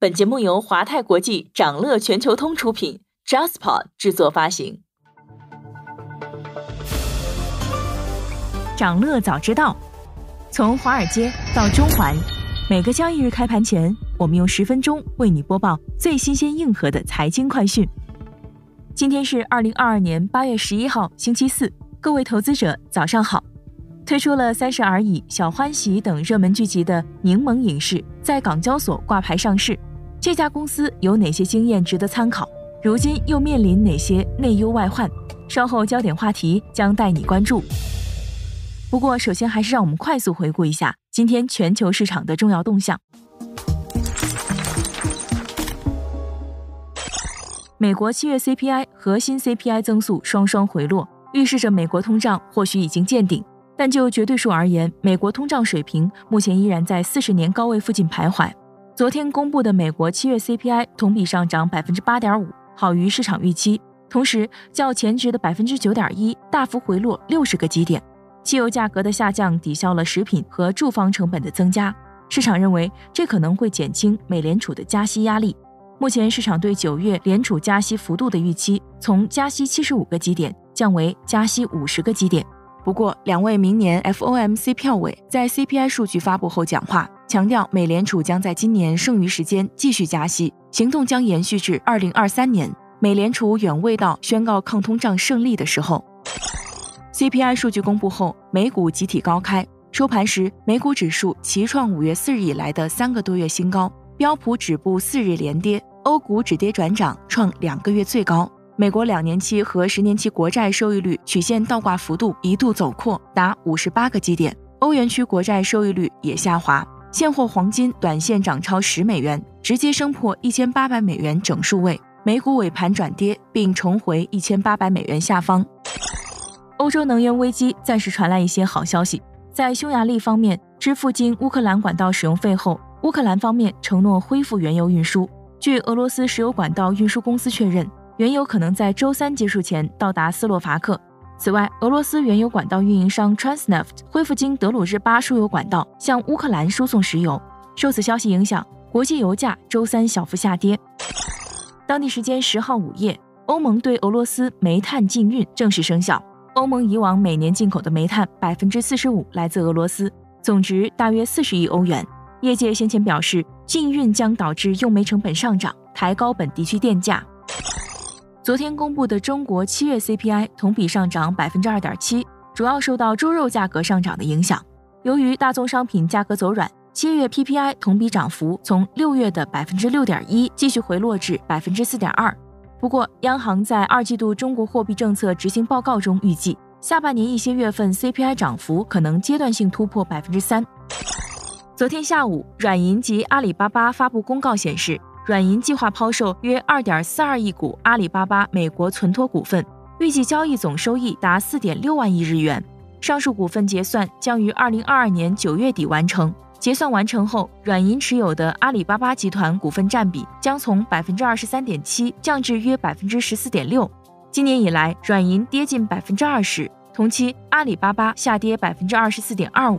本节目由华泰国际掌乐全球通出品，JustPod 制作发行。掌乐早知道，从华尔街到中环，每个交易日开盘前，我们用十分钟为你播报最新鲜、硬核的财经快讯。今天是二零二二年八月十一号，星期四，各位投资者早上好。推出了《三十而已》《小欢喜》等热门剧集的柠檬影视在港交所挂牌上市。这家公司有哪些经验值得参考？如今又面临哪些内忧外患？稍后焦点话题将带你关注。不过，首先还是让我们快速回顾一下今天全球市场的重要动向。美国七月 CPI 核心 CPI 增速双双回落，预示着美国通胀或许已经见顶。但就绝对数而言，美国通胀水平目前依然在四十年高位附近徘徊。昨天公布的美国七月 CPI 同比上涨百分之八点五，好于市场预期，同时较前值的百分之九点一大幅回落六十个基点。汽油价格的下降抵消了食品和住房成本的增加，市场认为这可能会减轻美联储的加息压力。目前市场对九月联储加息幅度的预期从加息七十五个基点降为加息五十个基点。不过，两位明年 FOMC 票委在 CPI 数据发布后讲话。强调，美联储将在今年剩余时间继续加息，行动将延续至二零二三年。美联储远未到宣告抗通胀胜利的时候。CPI 数据公布后，美股集体高开，收盘时美股指数齐创五月四日以来的三个多月新高，标普止步四日连跌，欧股止跌转涨，创两个月最高。美国两年期和十年期国债收益率曲线倒挂幅度一度走扩，达五十八个基点。欧元区国债收益率也下滑。现货黄金短线涨超十美元，直接升破一千八百美元整数位。美股尾盘转跌，并重回一千八百美元下方。欧洲能源危机暂时传来一些好消息，在匈牙利方面支付经乌克兰管道使用费后，乌克兰方面承诺恢复原油运输。据俄罗斯石油管道运输公司确认，原油可能在周三结束前到达斯洛伐克。此外，俄罗斯原油管道运营商 Transneft 恢复经德鲁日巴输油管道向乌克兰输送石油。受此消息影响，国际油价周三小幅下跌。当地时间十号午夜，欧盟对俄罗斯煤炭禁运正式生效。欧盟以往每年进口的煤炭百分之四十五来自俄罗斯，总值大约四十亿欧元。业界先前表示，禁运将导致用煤成本上涨，抬高本地区电价。昨天公布的中国七月 CPI 同比上涨百分之二点七，主要受到猪肉价格上涨的影响。由于大宗商品价格走软，七月 PPI 同比涨幅从六月的百分之六点一继续回落至百分之四点二。不过，央行在二季度中国货币政策执行报告中预计，下半年一些月份 CPI 涨幅可能阶段性突破百分之三。昨天下午，软银及阿里巴巴发布公告显示。软银计划抛售约二点四二亿股阿里巴巴美国存托股份，预计交易总收益达四点六万亿日元。上述股份结算将于二零二二年九月底完成。结算完成后，软银持有的阿里巴巴集团股份占比将从百分之二十三点七降至约百分之十四点六。今年以来，软银跌近百分之二十，同期阿里巴巴下跌百分之二十四点二五。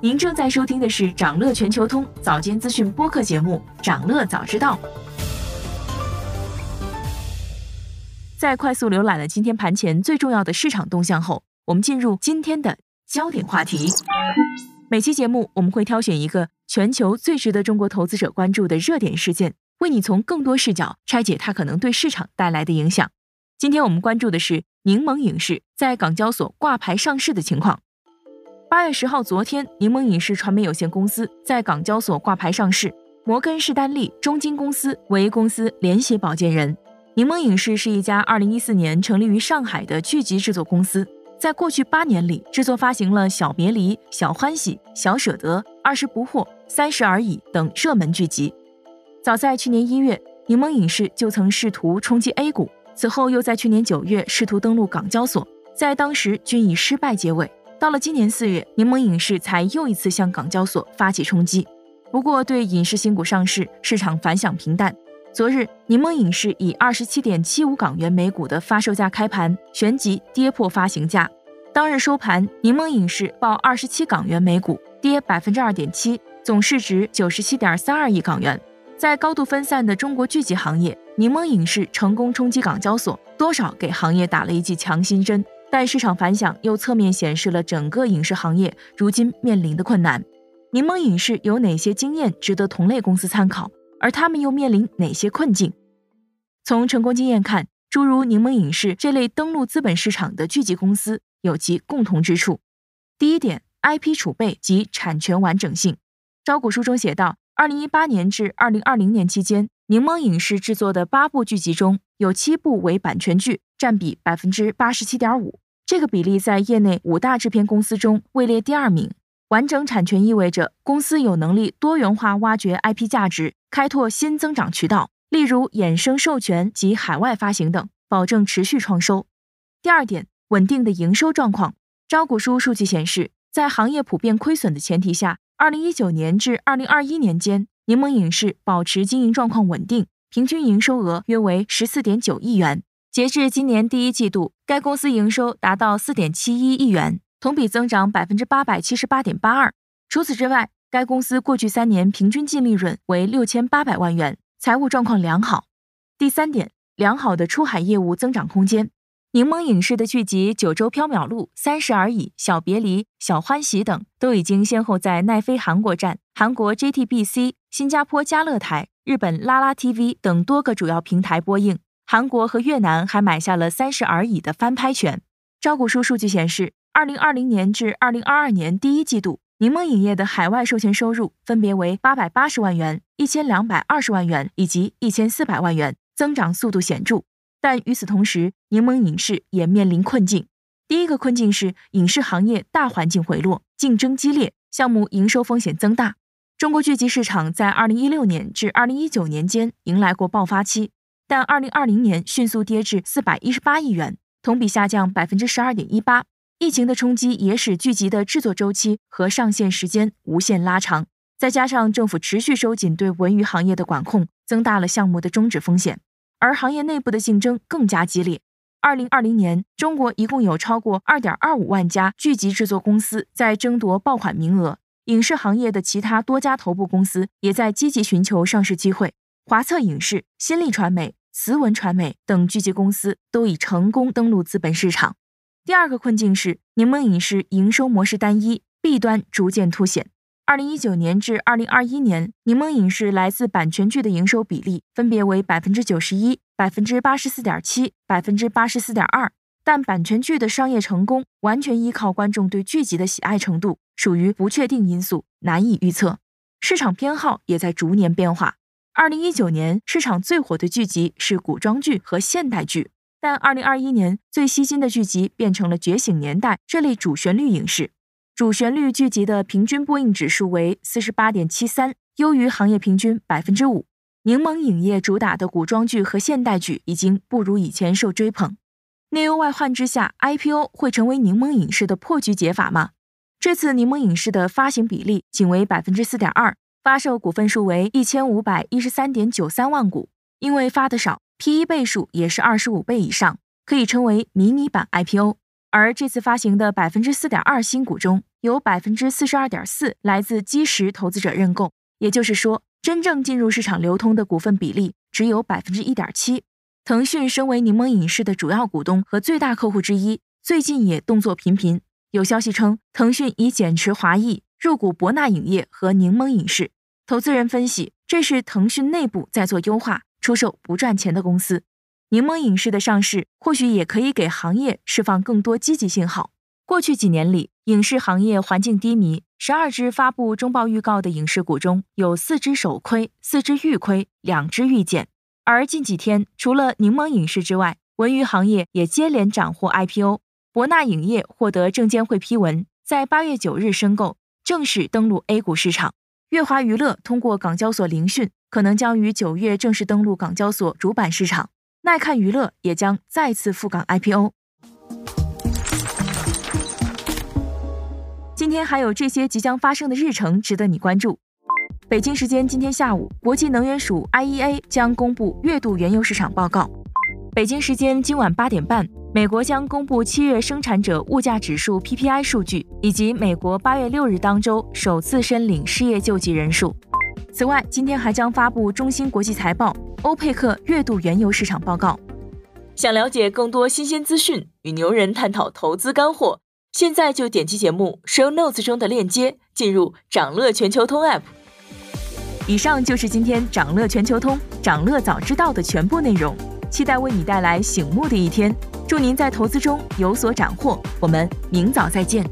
您正在收听的是长乐全球通早间资讯播客节目《长乐早知道》。在快速浏览了今天盘前最重要的市场动向后，我们进入今天的焦点话题。每期节目我们会挑选一个全球最值得中国投资者关注的热点事件，为你从更多视角拆解它可能对市场带来的影响。今天我们关注的是柠檬影视在港交所挂牌上市的情况。八月十号，昨天，柠檬影视传媒有限公司在港交所挂牌上市，摩根士丹利中金公司为公司联席保荐人。柠檬影视是一家二零一四年成立于上海的剧集制作公司，在过去八年里，制作发行了《小别离》《小欢喜》《小舍得》《二十不惑》《三十而已》等热门剧集。早在去年一月，柠檬影视就曾试图冲击 A 股，此后又在去年九月试图登陆港交所，在当时均以失败结尾。到了今年四月，柠檬影视才又一次向港交所发起冲击。不过，对影视新股上市，市场反响平淡。昨日，柠檬影视以二十七点七五港元每股的发售价开盘，旋即跌破发行价。当日收盘，柠檬影视报二十七港元每股，跌百分之二点七，总市值九十七点三二亿港元。在高度分散的中国剧集行业，柠檬影视成功冲击港交所，多少给行业打了一剂强心针。但市场反响又侧面显示了整个影视行业如今面临的困难。柠檬影视有哪些经验值得同类公司参考？而他们又面临哪些困境？从成功经验看，诸如柠檬影视这类登陆资本市场的剧集公司有其共同之处。第一点，IP 储备及产权完整性。招股书中写道，二零一八年至二零二零年期间，柠檬影视制作的八部剧集中有七部为版权剧，占比百分之八十七点五。这个比例在业内五大制片公司中位列第二名。完整产权意味着公司有能力多元化挖掘 IP 价值，开拓新增长渠道，例如衍生授权及海外发行等，保证持续创收。第二点，稳定的营收状况。招股书数据显示，在行业普遍亏损的前提下，二零一九年至二零二一年间，柠檬影视保持经营状况稳定，平均营收额约为十四点九亿元。截至今年第一季度，该公司营收达到四点七一亿元。同比增长百分之八百七十八点八二。除此之外，该公司过去三年平均净利润为六千八百万元，财务状况良好。第三点，良好的出海业务增长空间。柠檬影视的剧集《九州缥缈录》《三十而已》《小别离》《小欢喜》等，都已经先后在奈飞韩国站、韩国 JTBC、新加坡嘉乐台、日本拉拉 TV 等多个主要平台播映。韩国和越南还买下了《三十而已》的翻拍权。招股书数据显示。二零二零年至二零二二年第一季度，柠檬影业的海外授权收入分别为八百八十万元、一千两百二十万元以及一千四百万元，增长速度显著。但与此同时，柠檬影视也面临困境。第一个困境是影视行业大环境回落，竞争激烈，项目营收风险增大。中国剧集市场在二零一六年至二零一九年间迎来过爆发期，但二零二零年迅速跌至四百一十八亿元，同比下降百分之十二点一八。疫情的冲击也使剧集的制作周期和上线时间无限拉长，再加上政府持续收紧对文娱行业的管控，增大了项目的终止风险，而行业内部的竞争更加激烈。二零二零年，中国一共有超过二点二五万家剧集制作公司在争夺爆款名额，影视行业的其他多家头部公司也在积极寻求上市机会。华策影视、新力传媒、慈文传媒等剧集公司都已成功登陆资本市场。第二个困境是柠檬影视营收模式单一，弊端逐渐凸显。二零一九年至二零二一年，柠檬影视来自版权剧的营收比例分别为百分之九十一、百分之八十四点七、百分之八十四点二。但版权剧的商业成功完全依靠观众对剧集的喜爱程度，属于不确定因素，难以预测。市场偏好也在逐年变化。二零一九年市场最火的剧集是古装剧和现代剧。但二零二一年最吸睛的剧集变成了《觉醒年代》这类主旋律影视，主旋律剧集的平均播映指数为四十八点七三，优于行业平均百分之五。柠檬影业主打的古装剧和现代剧已经不如以前受追捧。内忧外患之下，IPO 会成为柠檬影视的破局解法吗？这次柠檬影视的发行比例仅为百分之四点二，发售股份数为一千五百一十三点九三万股，因为发的少。P/E 倍数也是二十五倍以上，可以称为迷你版 IPO。而这次发行的百分之四点二新股中，有百分之四十二点四来自基石投资者认购，也就是说，真正进入市场流通的股份比例只有百分之一点七。腾讯身为柠檬影视的主要股东和最大客户之一，最近也动作频频。有消息称，腾讯已减持华谊，入股博纳影业和柠檬影视。投资人分析，这是腾讯内部在做优化。出售不赚钱的公司，柠檬影视的上市或许也可以给行业释放更多积极信号。过去几年里，影视行业环境低迷，十二只发布中报预告的影视股中有四只首亏，四只预亏，两只预减。而近几天，除了柠檬影视之外，文娱行业也接连斩获 IPO，博纳影业获得证监会批文，在八月九日申购，正式登陆 A 股市场。乐华娱乐通过港交所聆讯，可能将于九月正式登陆港交所主板市场。耐看娱乐也将再次赴港 IPO。今天还有这些即将发生的日程值得你关注。北京时间今天下午，国际能源署 IEA 将公布月度原油市场报告。北京时间今晚八点半。美国将公布七月生产者物价指数 PPI 数据，以及美国八月六日当周首次申领失业救济人数。此外，今天还将发布中芯国际财报、欧佩克月度原油市场报告。想了解更多新鲜资讯，与牛人探讨投资干货，现在就点击节目 show notes 中的链接，进入掌乐全球通 app。以上就是今天掌乐全球通、掌乐早知道的全部内容，期待为你带来醒目的一天。祝您在投资中有所斩获，我们明早再见。